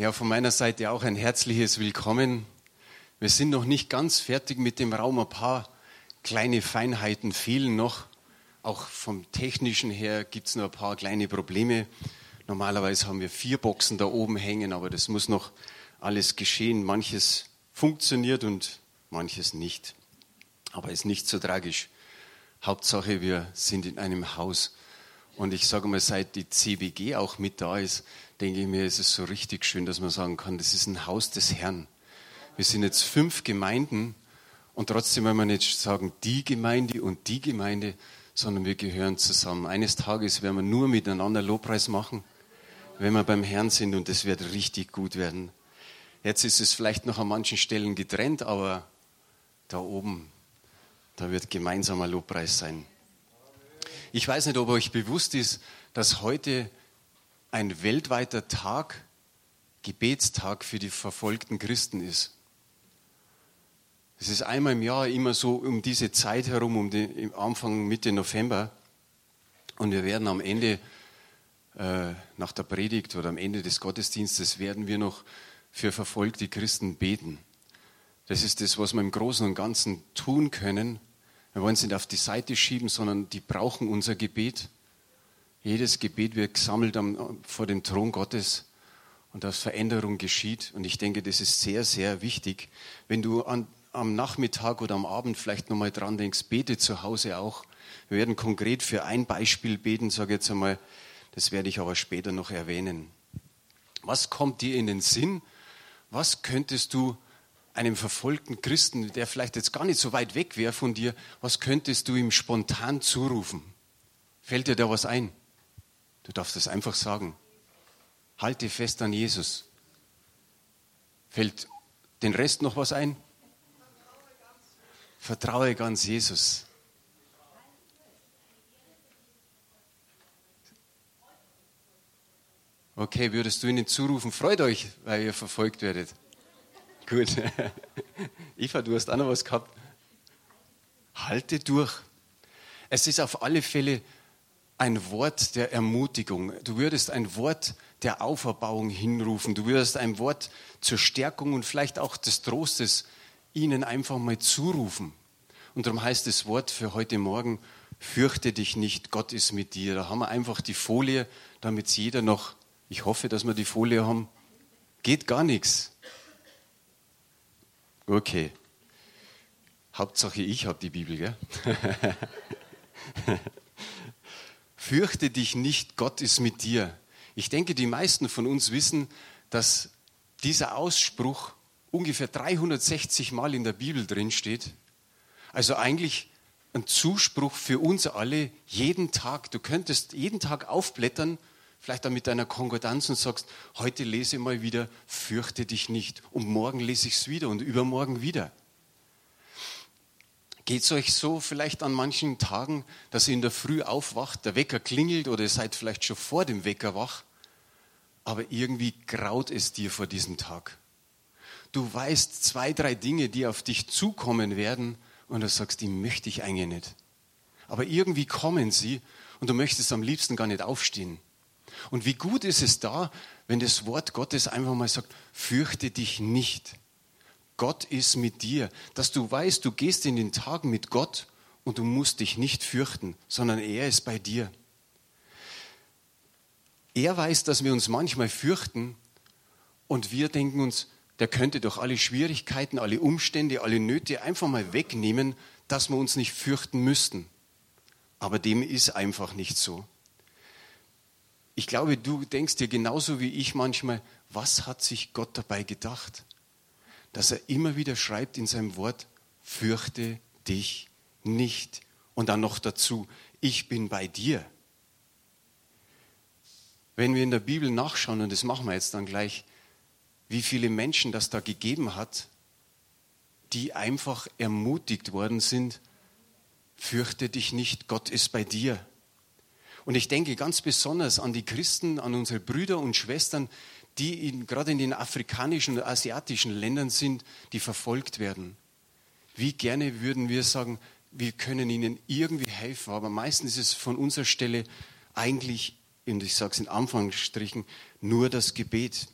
Ja, von meiner Seite auch ein herzliches Willkommen. Wir sind noch nicht ganz fertig mit dem Raum. Ein paar kleine Feinheiten fehlen noch. Auch vom technischen her gibt es noch ein paar kleine Probleme. Normalerweise haben wir vier Boxen da oben hängen, aber das muss noch alles geschehen. Manches funktioniert und manches nicht. Aber ist nicht so tragisch. Hauptsache, wir sind in einem Haus. Und ich sage mal, seit die CBG auch mit da ist, denke ich mir, ist es so richtig schön, dass man sagen kann, das ist ein Haus des Herrn. Wir sind jetzt fünf Gemeinden und trotzdem wollen wir nicht sagen, die Gemeinde und die Gemeinde, sondern wir gehören zusammen. Eines Tages werden wir nur miteinander Lobpreis machen, wenn wir beim Herrn sind und es wird richtig gut werden. Jetzt ist es vielleicht noch an manchen Stellen getrennt, aber da oben, da wird gemeinsamer Lobpreis sein. Ich weiß nicht, ob euch bewusst ist, dass heute ein weltweiter Tag, Gebetstag für die verfolgten Christen ist. Es ist einmal im Jahr immer so um diese Zeit herum, um den Anfang, Mitte November. Und wir werden am Ende, äh, nach der Predigt oder am Ende des Gottesdienstes, werden wir noch für verfolgte Christen beten. Das ist das, was wir im Großen und Ganzen tun können. Wir wollen es nicht auf die Seite schieben, sondern die brauchen unser Gebet. Jedes Gebet wird gesammelt am, vor dem Thron Gottes und dass Veränderung geschieht. Und ich denke, das ist sehr, sehr wichtig. Wenn du an, am Nachmittag oder am Abend vielleicht nochmal dran denkst, bete zu Hause auch. Wir werden konkret für ein Beispiel beten, sage jetzt einmal, das werde ich aber später noch erwähnen. Was kommt dir in den Sinn? Was könntest du einem verfolgten Christen, der vielleicht jetzt gar nicht so weit weg wäre von dir, was könntest du ihm spontan zurufen? Fällt dir da was ein? Du darfst es einfach sagen. Halte fest an Jesus. Fällt den Rest noch was ein? Vertraue ganz Jesus. Okay, würdest du ihnen zurufen, freut euch, weil ihr verfolgt werdet. Gut. Eva, du hast auch noch was gehabt. Halte durch. Es ist auf alle Fälle ein Wort der Ermutigung. Du würdest ein Wort der Auferbauung hinrufen. Du würdest ein Wort zur Stärkung und vielleicht auch des Trostes ihnen einfach mal zurufen. Und darum heißt das Wort für heute Morgen, fürchte dich nicht, Gott ist mit dir. Da haben wir einfach die Folie, damit jeder noch, ich hoffe, dass wir die Folie haben. Geht gar nichts. Okay. Hauptsache ich habe die Bibel, gell? Fürchte dich nicht, Gott ist mit dir. Ich denke, die meisten von uns wissen, dass dieser Ausspruch ungefähr 360 Mal in der Bibel drin steht. Also eigentlich ein Zuspruch für uns alle jeden Tag. Du könntest jeden Tag aufblättern, vielleicht dann mit deiner Konkordanz und sagst, heute lese mal wieder, fürchte dich nicht. Und morgen lese ich es wieder und übermorgen wieder. Geht es euch so vielleicht an manchen Tagen, dass ihr in der Früh aufwacht, der Wecker klingelt oder ihr seid vielleicht schon vor dem Wecker wach, aber irgendwie graut es dir vor diesem Tag. Du weißt zwei, drei Dinge, die auf dich zukommen werden und du sagst, die möchte ich eigentlich nicht. Aber irgendwie kommen sie und du möchtest am liebsten gar nicht aufstehen. Und wie gut ist es da, wenn das Wort Gottes einfach mal sagt, fürchte dich nicht. Gott ist mit dir, dass du weißt, du gehst in den Tag mit Gott und du musst dich nicht fürchten, sondern er ist bei dir. Er weiß, dass wir uns manchmal fürchten und wir denken uns, der könnte doch alle Schwierigkeiten, alle Umstände, alle Nöte einfach mal wegnehmen, dass wir uns nicht fürchten müssten. Aber dem ist einfach nicht so. Ich glaube, du denkst dir genauso wie ich manchmal, was hat sich Gott dabei gedacht? dass er immer wieder schreibt in seinem Wort, fürchte dich nicht. Und dann noch dazu, ich bin bei dir. Wenn wir in der Bibel nachschauen, und das machen wir jetzt dann gleich, wie viele Menschen das da gegeben hat, die einfach ermutigt worden sind, fürchte dich nicht, Gott ist bei dir. Und ich denke ganz besonders an die Christen, an unsere Brüder und Schwestern, die in, gerade in den afrikanischen und asiatischen Ländern sind, die verfolgt werden. Wie gerne würden wir sagen, wir können ihnen irgendwie helfen, aber meistens ist es von unserer Stelle eigentlich, und ich sage es in Anführungsstrichen, nur das Gebet.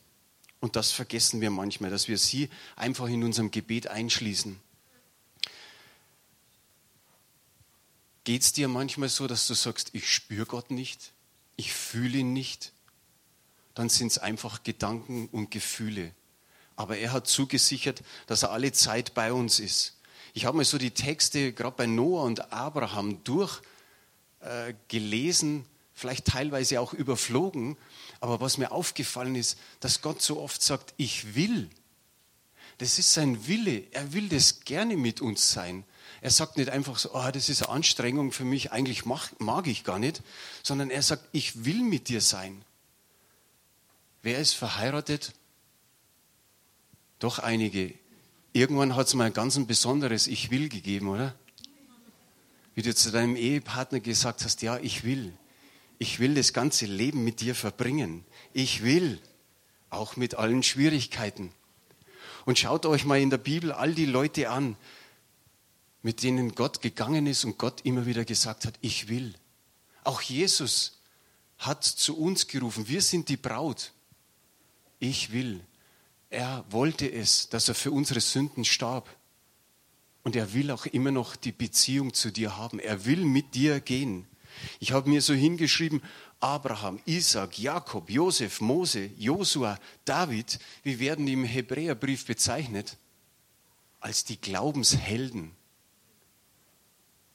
Und das vergessen wir manchmal, dass wir sie einfach in unserem Gebet einschließen. Geht es dir manchmal so, dass du sagst, ich spüre Gott nicht, ich fühle ihn nicht? Dann sind es einfach Gedanken und Gefühle. Aber er hat zugesichert, dass er alle Zeit bei uns ist. Ich habe mir so die Texte gerade bei Noah und Abraham durchgelesen, äh, vielleicht teilweise auch überflogen. Aber was mir aufgefallen ist, dass Gott so oft sagt, ich will. Das ist sein Wille. Er will das gerne mit uns sein. Er sagt nicht einfach so, oh, das ist eine Anstrengung für mich, eigentlich mag, mag ich gar nicht, sondern er sagt, ich will mit dir sein. Wer ist verheiratet? Doch einige. Irgendwann hat es mal ein ganz besonderes Ich will gegeben, oder? Wie du zu deinem Ehepartner gesagt hast, ja, ich will. Ich will das ganze Leben mit dir verbringen. Ich will. Auch mit allen Schwierigkeiten. Und schaut euch mal in der Bibel all die Leute an, mit denen Gott gegangen ist und Gott immer wieder gesagt hat, ich will. Auch Jesus hat zu uns gerufen, wir sind die Braut. Ich will. Er wollte es, dass er für unsere Sünden starb. Und er will auch immer noch die Beziehung zu dir haben. Er will mit dir gehen. Ich habe mir so hingeschrieben, Abraham, Isaac, Jakob, Josef, Mose, Josua, David, wie werden im Hebräerbrief bezeichnet? Als die Glaubenshelden.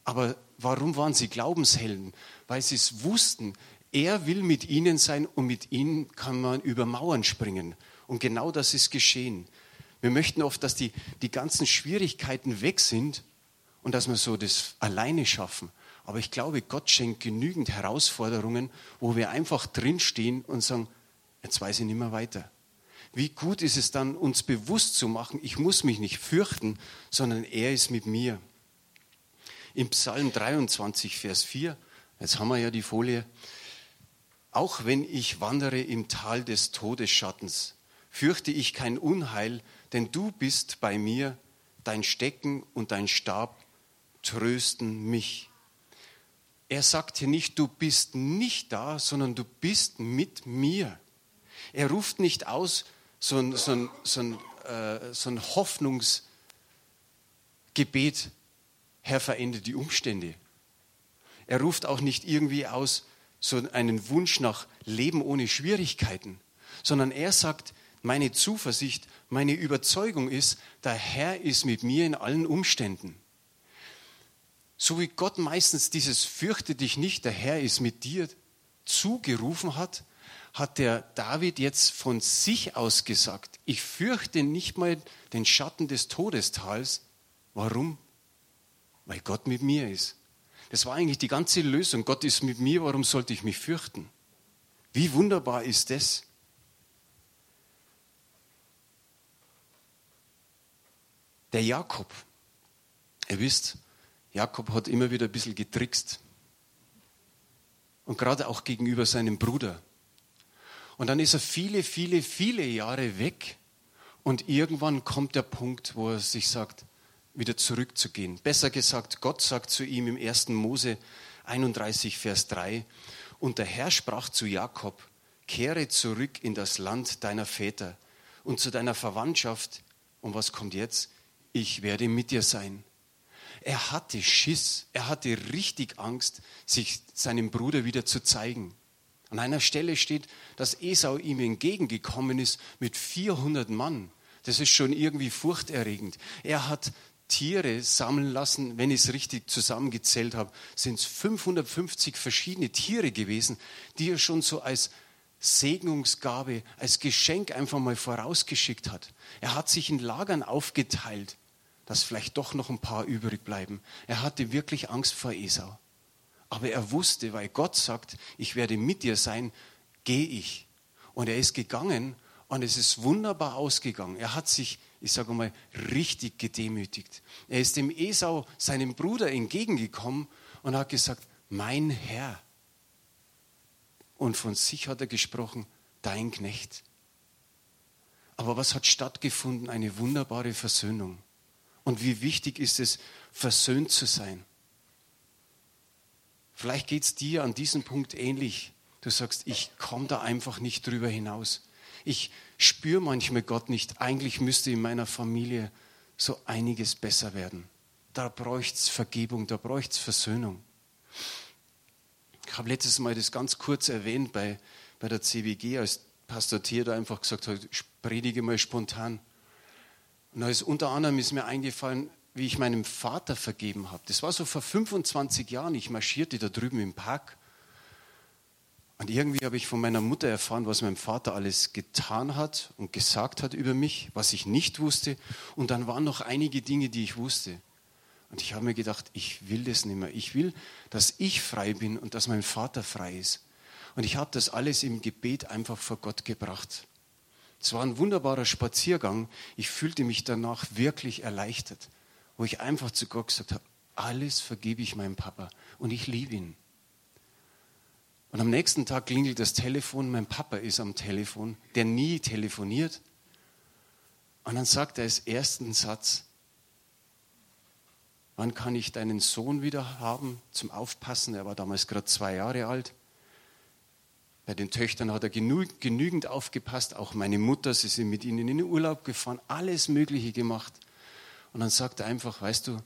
Aber warum waren sie Glaubenshelden? Weil sie es wussten, er will mit ihnen sein und mit ihnen kann man über Mauern springen. Und genau das ist geschehen. Wir möchten oft, dass die, die ganzen Schwierigkeiten weg sind und dass wir so das alleine schaffen. Aber ich glaube, Gott schenkt genügend Herausforderungen, wo wir einfach drinstehen und sagen, jetzt weiß ich nicht mehr weiter. Wie gut ist es dann, uns bewusst zu machen, ich muss mich nicht fürchten, sondern er ist mit mir. Im Psalm 23, Vers 4, jetzt haben wir ja die Folie, auch wenn ich wandere im Tal des Todesschattens, fürchte ich kein Unheil, denn du bist bei mir, dein Stecken und dein Stab trösten mich. Er sagt hier nicht, du bist nicht da, sondern du bist mit mir. Er ruft nicht aus so ein, so ein, so ein, äh, so ein Hoffnungsgebet, Herr, verändere die Umstände. Er ruft auch nicht irgendwie aus so einen Wunsch nach Leben ohne Schwierigkeiten, sondern er sagt, meine Zuversicht, meine Überzeugung ist, der Herr ist mit mir in allen Umständen. So wie Gott meistens dieses fürchte dich nicht, der Herr ist mit dir zugerufen hat, hat der David jetzt von sich aus gesagt, ich fürchte nicht mal den Schatten des Todestals. Warum? Weil Gott mit mir ist. Das war eigentlich die ganze Lösung. Gott ist mit mir, warum sollte ich mich fürchten? Wie wunderbar ist das? Der Jakob, ihr wisst, Jakob hat immer wieder ein bisschen getrickst. Und gerade auch gegenüber seinem Bruder. Und dann ist er viele, viele, viele Jahre weg. Und irgendwann kommt der Punkt, wo er sich sagt, wieder zurückzugehen. Besser gesagt, Gott sagt zu ihm im 1. Mose 31, Vers 3, und der Herr sprach zu Jakob, kehre zurück in das Land deiner Väter und zu deiner Verwandtschaft. Und was kommt jetzt? Ich werde mit dir sein. Er hatte Schiss, er hatte richtig Angst, sich seinem Bruder wieder zu zeigen. An einer Stelle steht, dass Esau ihm entgegengekommen ist mit 400 Mann. Das ist schon irgendwie furchterregend. Er hat Tiere sammeln lassen. Wenn ich es richtig zusammengezählt habe, sind es 550 verschiedene Tiere gewesen, die er schon so als Segnungsgabe, als Geschenk einfach mal vorausgeschickt hat. Er hat sich in Lagern aufgeteilt, dass vielleicht doch noch ein paar übrig bleiben. Er hatte wirklich Angst vor Esau. Aber er wusste, weil Gott sagt, ich werde mit dir sein, gehe ich. Und er ist gegangen und es ist wunderbar ausgegangen. Er hat sich ich sage mal, richtig gedemütigt. Er ist dem Esau, seinem Bruder, entgegengekommen und hat gesagt, mein Herr. Und von sich hat er gesprochen, dein Knecht. Aber was hat stattgefunden? Eine wunderbare Versöhnung. Und wie wichtig ist es, versöhnt zu sein. Vielleicht geht es dir an diesem Punkt ähnlich. Du sagst, ich komme da einfach nicht drüber hinaus. Ich spüre manchmal Gott nicht. Eigentlich müsste in meiner Familie so einiges besser werden. Da bräuchte es Vergebung, da bräuchte es Versöhnung. Ich habe letztes Mal das ganz kurz erwähnt bei, bei der CWG, als Pastor Thier da einfach gesagt hat, predige mal spontan. Und ist unter anderem ist mir eingefallen, wie ich meinem Vater vergeben habe. Das war so vor 25 Jahren. Ich marschierte da drüben im Park. Und irgendwie habe ich von meiner Mutter erfahren, was mein Vater alles getan hat und gesagt hat über mich, was ich nicht wusste. Und dann waren noch einige Dinge, die ich wusste. Und ich habe mir gedacht, ich will das nicht mehr. Ich will, dass ich frei bin und dass mein Vater frei ist. Und ich habe das alles im Gebet einfach vor Gott gebracht. Es war ein wunderbarer Spaziergang. Ich fühlte mich danach wirklich erleichtert wo ich einfach zu Gott gesagt habe, alles vergebe ich meinem Papa und ich liebe ihn. Und am nächsten Tag klingelt das Telefon, mein Papa ist am Telefon, der nie telefoniert. Und dann sagt er als ersten Satz, wann kann ich deinen Sohn wieder haben zum Aufpassen? Er war damals gerade zwei Jahre alt. Bei den Töchtern hat er genügend aufgepasst, auch meine Mutter, sie sind mit ihnen in den Urlaub gefahren, alles Mögliche gemacht. Und dann sagt er einfach, weißt du,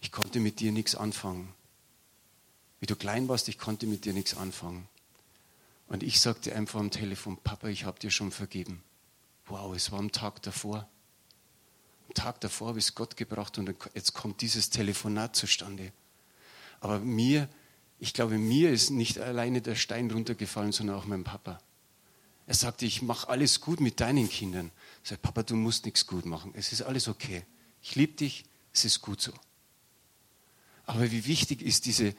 ich konnte mit dir nichts anfangen. Wie du klein warst, ich konnte mit dir nichts anfangen. Und ich sagte einfach am Telefon, Papa, ich habe dir schon vergeben. Wow, es war am Tag davor. Am Tag davor habe ich es Gott gebracht und jetzt kommt dieses Telefonat zustande. Aber mir, ich glaube, mir ist nicht alleine der Stein runtergefallen, sondern auch mein Papa. Er sagte, ich mache alles gut mit deinen Kindern. Ich sage, Papa, du musst nichts gut machen. Es ist alles okay. Ich liebe dich, es ist gut so. Aber wie wichtig ist diese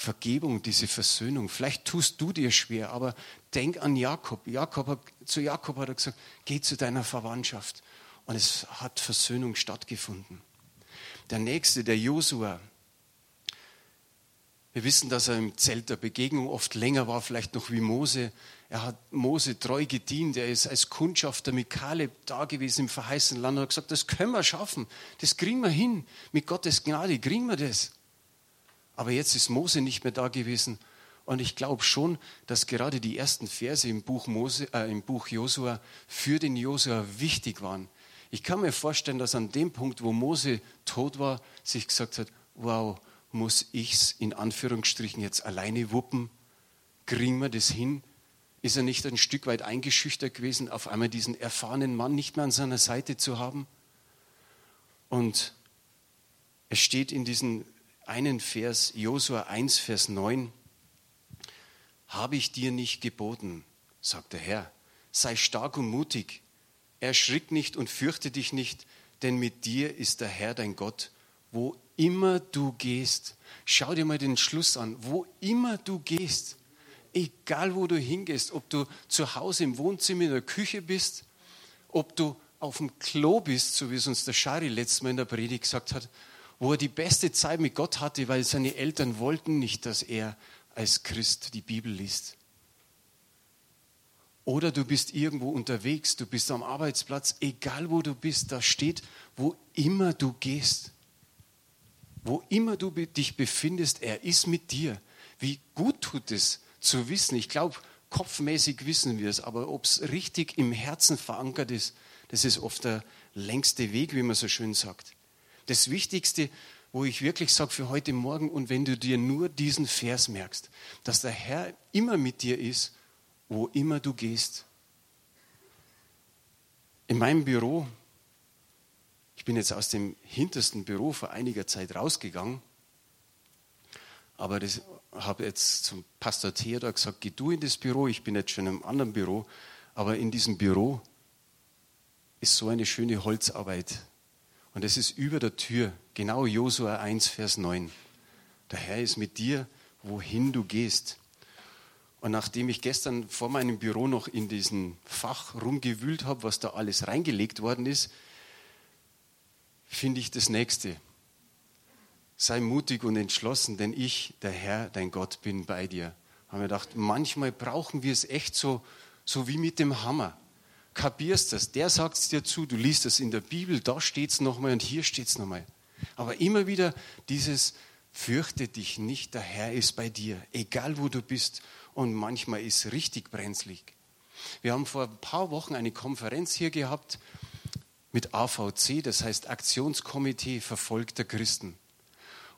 Vergebung, diese Versöhnung? Vielleicht tust du dir schwer, aber denk an Jakob. Jakob hat, zu Jakob hat er gesagt, geh zu deiner Verwandtschaft. Und es hat Versöhnung stattgefunden. Der nächste, der Josua, wir wissen, dass er im Zelt der Begegnung oft länger war, vielleicht noch wie Mose. Er hat Mose treu gedient. Er ist als Kundschafter mit Kaleb da gewesen im verheißenen Land und hat gesagt, das können wir schaffen. Das kriegen wir hin. Mit Gottes Gnade kriegen wir das. Aber jetzt ist Mose nicht mehr da gewesen. Und ich glaube schon, dass gerade die ersten Verse im Buch, Mose, äh, Buch Josua für den Josua wichtig waren. Ich kann mir vorstellen, dass an dem Punkt, wo Mose tot war, sich gesagt hat, wow, muss ich es in Anführungsstrichen jetzt alleine wuppen? Kriegen wir das hin? Ist er nicht ein Stück weit eingeschüchtert gewesen, auf einmal diesen erfahrenen Mann nicht mehr an seiner Seite zu haben? Und es steht in diesem einen Vers, Josua 1, Vers 9, habe ich dir nicht geboten, sagt der Herr, sei stark und mutig, erschrick nicht und fürchte dich nicht, denn mit dir ist der Herr dein Gott, wo immer du gehst. Schau dir mal den Schluss an. Wo immer du gehst, egal wo du hingehst, ob du zu Hause im Wohnzimmer in der Küche bist, ob du auf dem Klo bist, so wie es uns der Schari letztes Mal in der Predigt gesagt hat, wo er die beste Zeit mit Gott hatte, weil seine Eltern wollten nicht, dass er als Christ die Bibel liest. Oder du bist irgendwo unterwegs, du bist am Arbeitsplatz, egal wo du bist, da steht, wo immer du gehst. Wo immer du dich befindest, er ist mit dir. Wie gut tut es zu wissen. Ich glaube, kopfmäßig wissen wir es, aber ob es richtig im Herzen verankert ist, das ist oft der längste Weg, wie man so schön sagt. Das Wichtigste, wo ich wirklich sage für heute Morgen und wenn du dir nur diesen Vers merkst, dass der Herr immer mit dir ist, wo immer du gehst. In meinem Büro ich bin jetzt aus dem hintersten Büro vor einiger Zeit rausgegangen, aber das habe jetzt zum Pastor Theodor gesagt, geh du in das Büro, ich bin jetzt schon im anderen Büro, aber in diesem Büro ist so eine schöne Holzarbeit. Und es ist über der Tür, genau Josua 1, Vers 9. Der Herr ist mit dir, wohin du gehst. Und nachdem ich gestern vor meinem Büro noch in diesem Fach rumgewühlt habe, was da alles reingelegt worden ist, finde ich das nächste. Sei mutig und entschlossen, denn ich, der Herr, dein Gott, bin bei dir. Haben wir gedacht, manchmal brauchen wir es echt so, so wie mit dem Hammer. Kapierst das? Der sagt es dir zu, du liest es in der Bibel, da steht es nochmal und hier steht es nochmal. Aber immer wieder dieses, fürchte dich nicht, der Herr ist bei dir, egal wo du bist. Und manchmal ist richtig brenzlig. Wir haben vor ein paar Wochen eine Konferenz hier gehabt mit AVC, das heißt Aktionskomitee verfolgter Christen.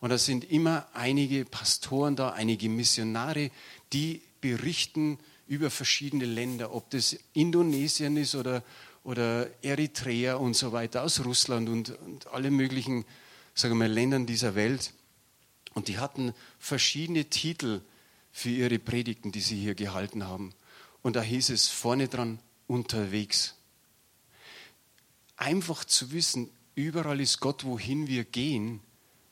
Und da sind immer einige Pastoren da, einige Missionare, die berichten über verschiedene Länder, ob das Indonesien ist oder, oder Eritrea und so weiter, aus Russland und, und alle möglichen sagen wir, Ländern dieser Welt. Und die hatten verschiedene Titel für ihre Predigten, die sie hier gehalten haben. Und da hieß es vorne dran, unterwegs. Einfach zu wissen, überall ist Gott, wohin wir gehen,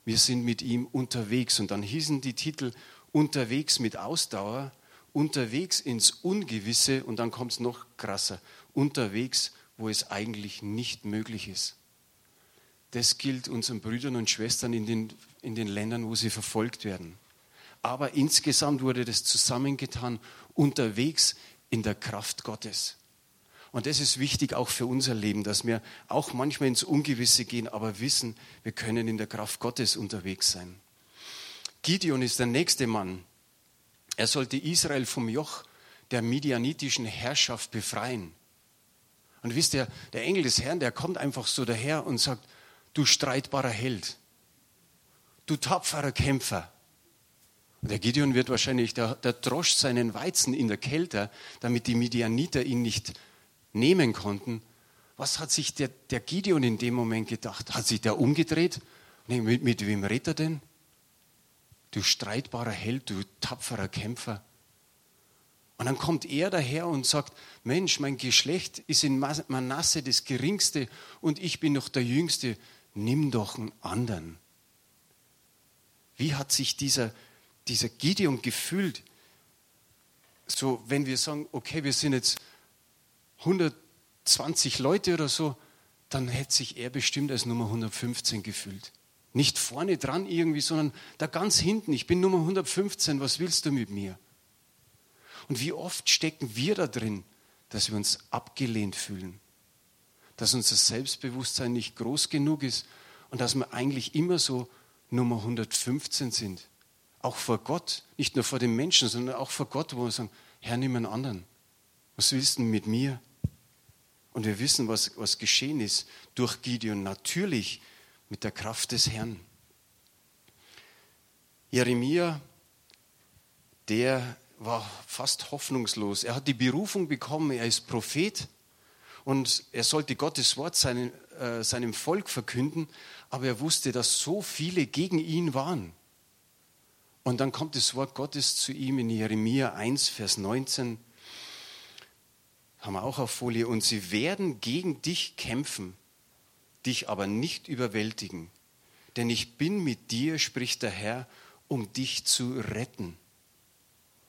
wir sind mit ihm unterwegs. Und dann hießen die Titel unterwegs mit Ausdauer, unterwegs ins Ungewisse und dann kommt es noch krasser, unterwegs, wo es eigentlich nicht möglich ist. Das gilt unseren Brüdern und Schwestern in den, in den Ländern, wo sie verfolgt werden. Aber insgesamt wurde das zusammengetan, unterwegs in der Kraft Gottes. Und das ist wichtig auch für unser Leben, dass wir auch manchmal ins Ungewisse gehen, aber wissen, wir können in der Kraft Gottes unterwegs sein. Gideon ist der nächste Mann. Er sollte Israel vom Joch der midianitischen Herrschaft befreien. Und wisst ihr, der Engel des Herrn, der kommt einfach so daher und sagt, du streitbarer Held, du tapferer Kämpfer. Und der Gideon wird wahrscheinlich, der, der droscht seinen Weizen in der Kälte, damit die Midianiter ihn nicht nehmen konnten, was hat sich der, der Gideon in dem Moment gedacht? Hat sich der umgedreht? Nee, mit, mit wem redet er denn? Du streitbarer Held, du tapferer Kämpfer. Und dann kommt er daher und sagt, Mensch, mein Geschlecht ist in Manasse das geringste und ich bin noch der Jüngste. Nimm doch einen anderen. Wie hat sich dieser, dieser Gideon gefühlt? So, wenn wir sagen, okay, wir sind jetzt 120 Leute oder so, dann hätte sich er bestimmt als Nummer 115 gefühlt. Nicht vorne dran irgendwie, sondern da ganz hinten. Ich bin Nummer 115, was willst du mit mir? Und wie oft stecken wir da drin, dass wir uns abgelehnt fühlen, dass unser Selbstbewusstsein nicht groß genug ist und dass wir eigentlich immer so Nummer 115 sind. Auch vor Gott, nicht nur vor den Menschen, sondern auch vor Gott, wo wir sagen, Herr, nimm einen anderen. Was willst du mit mir? Und wir wissen, was, was geschehen ist durch Gideon, natürlich mit der Kraft des Herrn. Jeremia, der war fast hoffnungslos. Er hat die Berufung bekommen, er ist Prophet und er sollte Gottes Wort seinen, äh, seinem Volk verkünden, aber er wusste, dass so viele gegen ihn waren. Und dann kommt das Wort Gottes zu ihm in Jeremia 1, Vers 19 haben wir auch auf Folie, und sie werden gegen dich kämpfen, dich aber nicht überwältigen. Denn ich bin mit dir, spricht der Herr, um dich zu retten.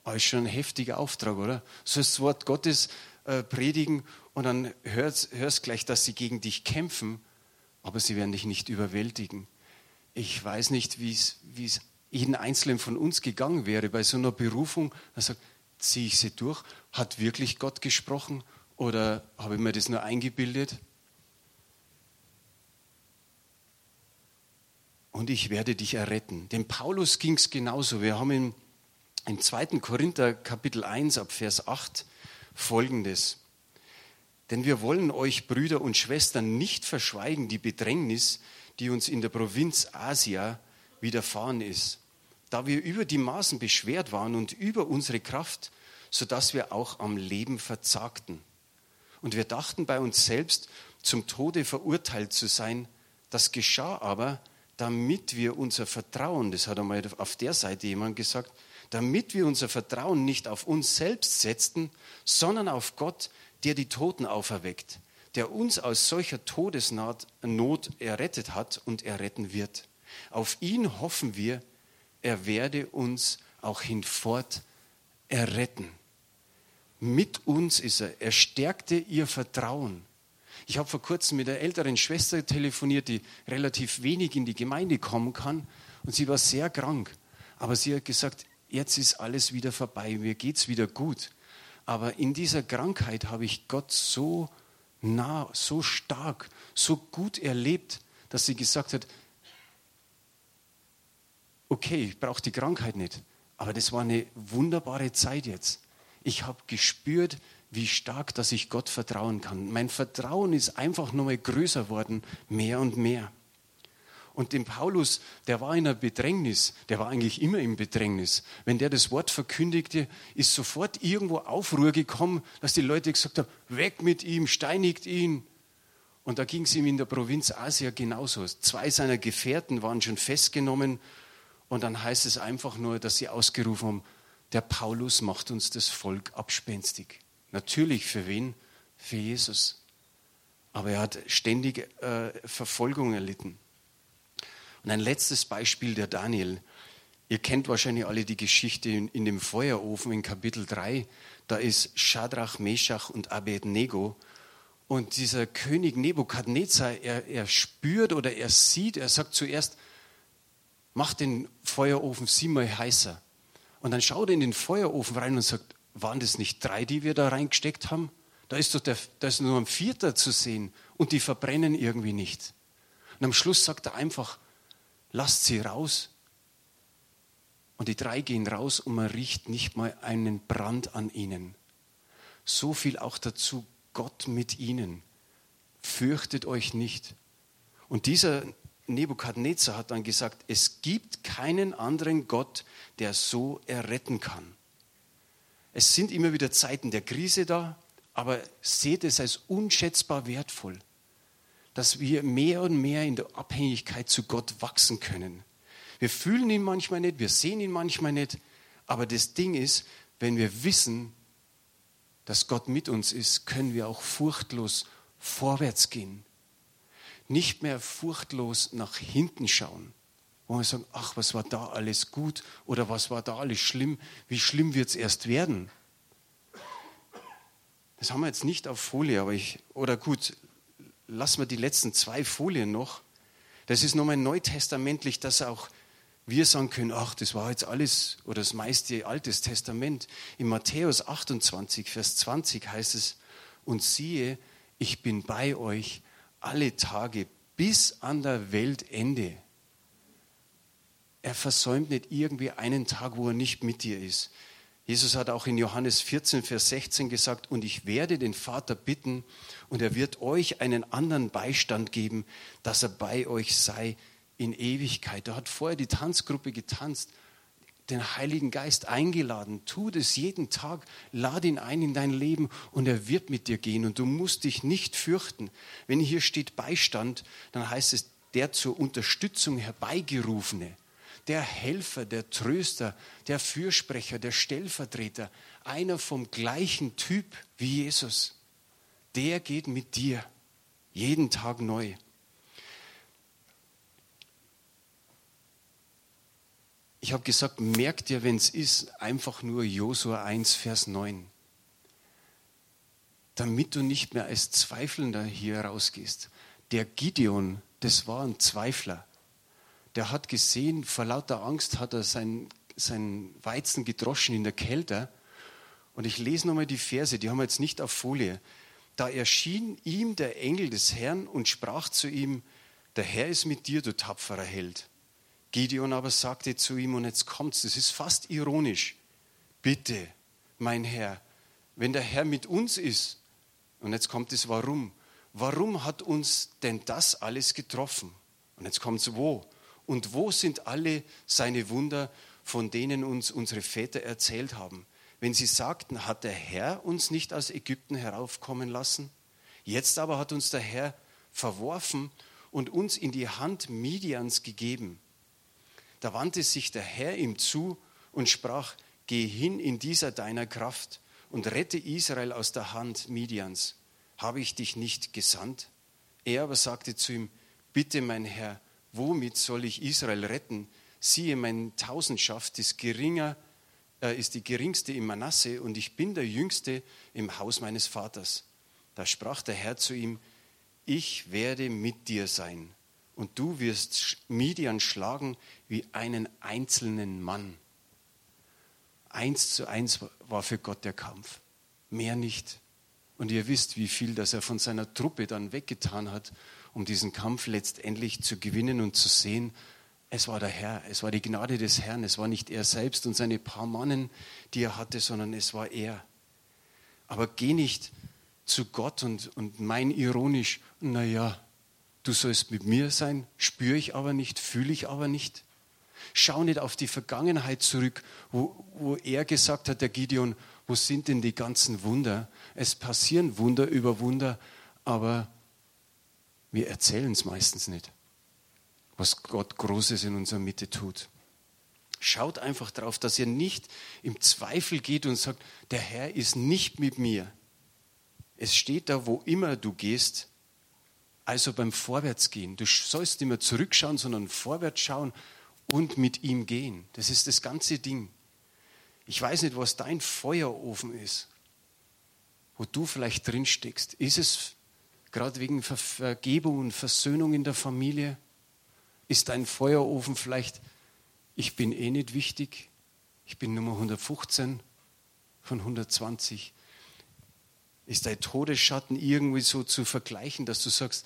Das ist schon ein heftiger Auftrag, oder? So das Wort Gottes äh, predigen und dann hörst, hörst gleich, dass sie gegen dich kämpfen, aber sie werden dich nicht überwältigen. Ich weiß nicht, wie es jeden Einzelnen von uns gegangen wäre bei so einer Berufung. Er sagt, ziehe ich sie durch? Hat wirklich Gott gesprochen oder habe ich mir das nur eingebildet? Und ich werde dich erretten. Dem Paulus ging es genauso. Wir haben im, im 2. Korinther Kapitel 1 ab Vers 8 folgendes. Denn wir wollen euch, Brüder und Schwestern, nicht verschweigen die Bedrängnis, die uns in der Provinz Asia widerfahren ist da wir über die Maßen beschwert waren und über unsere Kraft, sodass wir auch am Leben verzagten. Und wir dachten bei uns selbst, zum Tode verurteilt zu sein. Das geschah aber, damit wir unser Vertrauen, das hat einmal auf der Seite jemand gesagt, damit wir unser Vertrauen nicht auf uns selbst setzten, sondern auf Gott, der die Toten auferweckt, der uns aus solcher Todesnot errettet hat und erretten wird. Auf ihn hoffen wir, er werde uns auch hinfort erretten. Mit uns ist er. Er stärkte ihr Vertrauen. Ich habe vor kurzem mit einer älteren Schwester telefoniert, die relativ wenig in die Gemeinde kommen kann. Und sie war sehr krank. Aber sie hat gesagt, jetzt ist alles wieder vorbei, mir geht es wieder gut. Aber in dieser Krankheit habe ich Gott so nah, so stark, so gut erlebt, dass sie gesagt hat, okay, ich brauche die Krankheit nicht, aber das war eine wunderbare Zeit jetzt. Ich habe gespürt, wie stark, dass ich Gott vertrauen kann. Mein Vertrauen ist einfach nur mal größer worden, mehr und mehr. Und dem Paulus, der war in einer Bedrängnis, der war eigentlich immer im Bedrängnis. Wenn der das Wort verkündigte, ist sofort irgendwo Aufruhr gekommen, dass die Leute gesagt haben, weg mit ihm, steinigt ihn. Und da ging es ihm in der Provinz Asia genauso. Zwei seiner Gefährten waren schon festgenommen und dann heißt es einfach nur, dass sie ausgerufen haben, der Paulus macht uns das Volk abspenstig. Natürlich für wen? Für Jesus. Aber er hat ständig äh, Verfolgung erlitten. Und ein letztes Beispiel der Daniel. Ihr kennt wahrscheinlich alle die Geschichte in, in dem Feuerofen in Kapitel 3. Da ist Shadrach, Meshach und Abednego. Und dieser König Nebukadnezar, er, er spürt oder er sieht, er sagt zuerst, mach den Feuerofen siebenmal heißer. Und dann schaut er in den Feuerofen rein und sagt, waren das nicht drei, die wir da reingesteckt haben? Da ist doch der, da ist nur ein Vierter zu sehen und die verbrennen irgendwie nicht. Und am Schluss sagt er einfach, lasst sie raus. Und die drei gehen raus und man riecht nicht mal einen Brand an ihnen. So viel auch dazu, Gott mit ihnen. Fürchtet euch nicht. Und dieser Nebukadnezar hat dann gesagt, es gibt keinen anderen Gott, der so erretten kann. Es sind immer wieder Zeiten der Krise da, aber seht es als unschätzbar wertvoll dass wir mehr und mehr in der Abhängigkeit zu Gott wachsen können. Wir fühlen ihn manchmal nicht, wir sehen ihn manchmal nicht, aber das Ding ist, wenn wir wissen, dass Gott mit uns ist, können wir auch furchtlos vorwärts gehen. Nicht mehr furchtlos nach hinten schauen, wo wir sagen, ach, was war da alles gut oder was war da alles schlimm, wie schlimm wird es erst werden. Das haben wir jetzt nicht auf Folie, aber ich, oder gut, lassen wir die letzten zwei Folien noch. Das ist nochmal neutestamentlich, dass auch wir sagen können, ach, das war jetzt alles oder das meiste Altes Testament. In Matthäus 28, Vers 20 heißt es, und siehe, ich bin bei euch alle Tage bis an der Weltende. Er versäumt nicht irgendwie einen Tag, wo er nicht mit dir ist. Jesus hat auch in Johannes 14, Vers 16 gesagt, und ich werde den Vater bitten, und er wird euch einen anderen Beistand geben, dass er bei euch sei in Ewigkeit. Er hat vorher die Tanzgruppe getanzt, den Heiligen Geist eingeladen. Tu das jeden Tag, lad ihn ein in dein Leben und er wird mit dir gehen und du musst dich nicht fürchten. Wenn hier steht Beistand, dann heißt es der zur Unterstützung herbeigerufene der Helfer, der Tröster, der Fürsprecher, der Stellvertreter, einer vom gleichen Typ wie Jesus, der geht mit dir jeden Tag neu. Ich habe gesagt, merkt dir, wenn es ist, einfach nur Josua 1, Vers 9. Damit du nicht mehr als Zweifelnder hier rausgehst. Der Gideon, das war ein Zweifler der hat gesehen, vor lauter Angst hat er sein, sein Weizen gedroschen in der Kälte. Und ich lese nochmal die Verse, die haben wir jetzt nicht auf Folie. Da erschien ihm der Engel des Herrn und sprach zu ihm, der Herr ist mit dir, du tapferer Held. Gideon aber sagte zu ihm, und jetzt kommt's, das ist fast ironisch, bitte, mein Herr, wenn der Herr mit uns ist, und jetzt kommt es warum, warum hat uns denn das alles getroffen? Und jetzt kommt es wo? Und wo sind alle seine Wunder, von denen uns unsere Väter erzählt haben? Wenn sie sagten, hat der Herr uns nicht aus Ägypten heraufkommen lassen? Jetzt aber hat uns der Herr verworfen und uns in die Hand Midians gegeben. Da wandte sich der Herr ihm zu und sprach, geh hin in dieser deiner Kraft und rette Israel aus der Hand Midians. Habe ich dich nicht gesandt? Er aber sagte zu ihm, bitte mein Herr, womit soll ich Israel retten? Siehe, meine Tausendschaft ist geringer, äh, ist die geringste im Manasse und ich bin der Jüngste im Haus meines Vaters. Da sprach der Herr zu ihm, ich werde mit dir sein und du wirst Midian schlagen wie einen einzelnen Mann. Eins zu eins war für Gott der Kampf, mehr nicht. Und ihr wisst, wie viel das er von seiner Truppe dann weggetan hat um diesen Kampf letztendlich zu gewinnen und zu sehen, es war der Herr, es war die Gnade des Herrn, es war nicht er selbst und seine paar Mannen, die er hatte, sondern es war er. Aber geh nicht zu Gott und, und mein ironisch, naja, du sollst mit mir sein, spüre ich aber nicht, fühle ich aber nicht. Schau nicht auf die Vergangenheit zurück, wo, wo er gesagt hat, der Gideon, wo sind denn die ganzen Wunder? Es passieren Wunder über Wunder, aber wir erzählen es meistens nicht, was Gott Großes in unserer Mitte tut. Schaut einfach darauf, dass ihr nicht im Zweifel geht und sagt, der Herr ist nicht mit mir. Es steht da, wo immer du gehst, also beim Vorwärtsgehen. Du sollst nicht mehr zurückschauen, sondern vorwärts schauen und mit ihm gehen. Das ist das ganze Ding. Ich weiß nicht, was dein Feuerofen ist, wo du vielleicht drin steckst. Ist es gerade wegen Vergebung und Versöhnung in der Familie? Ist dein Feuerofen vielleicht ich bin eh nicht wichtig, ich bin Nummer 115 von 120. Ist dein Todesschatten irgendwie so zu vergleichen, dass du sagst,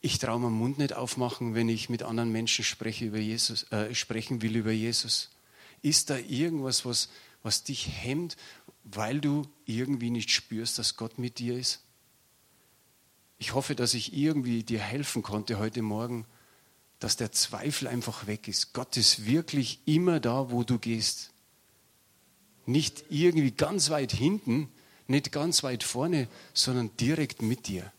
ich traue meinen Mund nicht aufmachen, wenn ich mit anderen Menschen spreche über Jesus, äh, sprechen will über Jesus? Ist da irgendwas, was, was dich hemmt, weil du irgendwie nicht spürst, dass Gott mit dir ist? Ich hoffe, dass ich irgendwie dir helfen konnte heute Morgen, dass der Zweifel einfach weg ist. Gott ist wirklich immer da, wo du gehst. Nicht irgendwie ganz weit hinten, nicht ganz weit vorne, sondern direkt mit dir.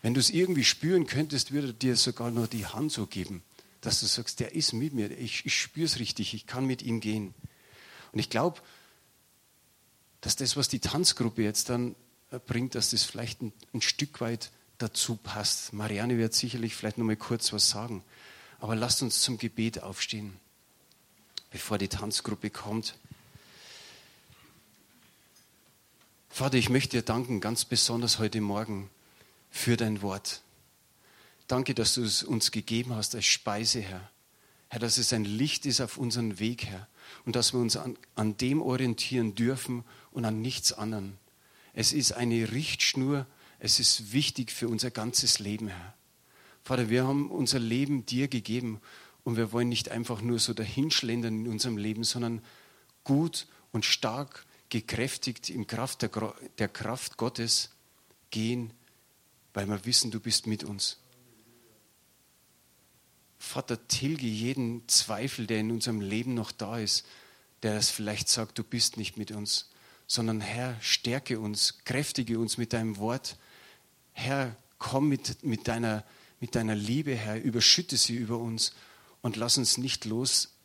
Wenn du es irgendwie spüren könntest, würde er dir sogar nur die Hand so geben, dass du sagst, der ist mit mir, ich, ich spüre es richtig, ich kann mit ihm gehen. Und ich glaube, dass das, was die Tanzgruppe jetzt dann bringt, dass das vielleicht ein, ein Stück weit dazu passt. Marianne wird sicherlich vielleicht noch mal kurz was sagen. Aber lasst uns zum Gebet aufstehen, bevor die Tanzgruppe kommt. Vater, ich möchte dir danken, ganz besonders heute Morgen, für dein Wort. Danke, dass du es uns gegeben hast als Speise, Herr. Herr, dass es ein Licht ist auf unseren Weg, Herr. Und dass wir uns an, an dem orientieren dürfen und an nichts anderem. Es ist eine Richtschnur es ist wichtig für unser ganzes Leben, Herr. Vater, wir haben unser Leben dir gegeben und wir wollen nicht einfach nur so dahinschlendern in unserem Leben, sondern gut und stark gekräftigt im Kraft der, der Kraft Gottes gehen, weil wir wissen, du bist mit uns. Vater, tilge jeden Zweifel, der in unserem Leben noch da ist, der es vielleicht sagt, du bist nicht mit uns, sondern Herr, stärke uns, kräftige uns mit deinem Wort, Herr, komm mit, mit, deiner, mit deiner Liebe, Herr, überschütte sie über uns und lass uns nicht los,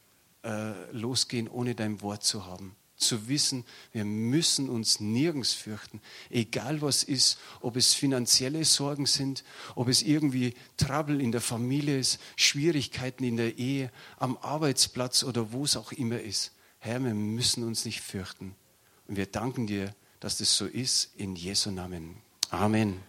äh, losgehen, ohne dein Wort zu haben. Zu wissen, wir müssen uns nirgends fürchten, egal was ist, ob es finanzielle Sorgen sind, ob es irgendwie Trouble in der Familie ist, Schwierigkeiten in der Ehe, am Arbeitsplatz oder wo es auch immer ist. Herr, wir müssen uns nicht fürchten. Und wir danken dir, dass das so ist, in Jesu Namen. Amen.